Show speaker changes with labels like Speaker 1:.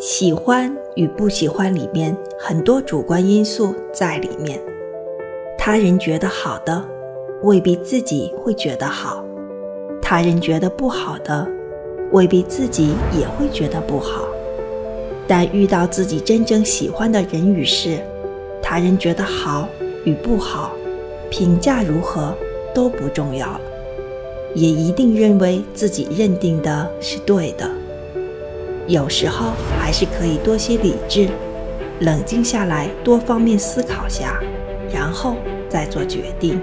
Speaker 1: 喜欢与不喜欢里面很多主观因素在里面，他人觉得好的，未必自己会觉得好；他人觉得不好的，未必自己也会觉得不好。但遇到自己真正喜欢的人与事，他人觉得好与不好，评价如何都不重要了，也一定认为自己认定的是对的。有时候还是可以多些理智，冷静下来，多方面思考下，然后再做决定。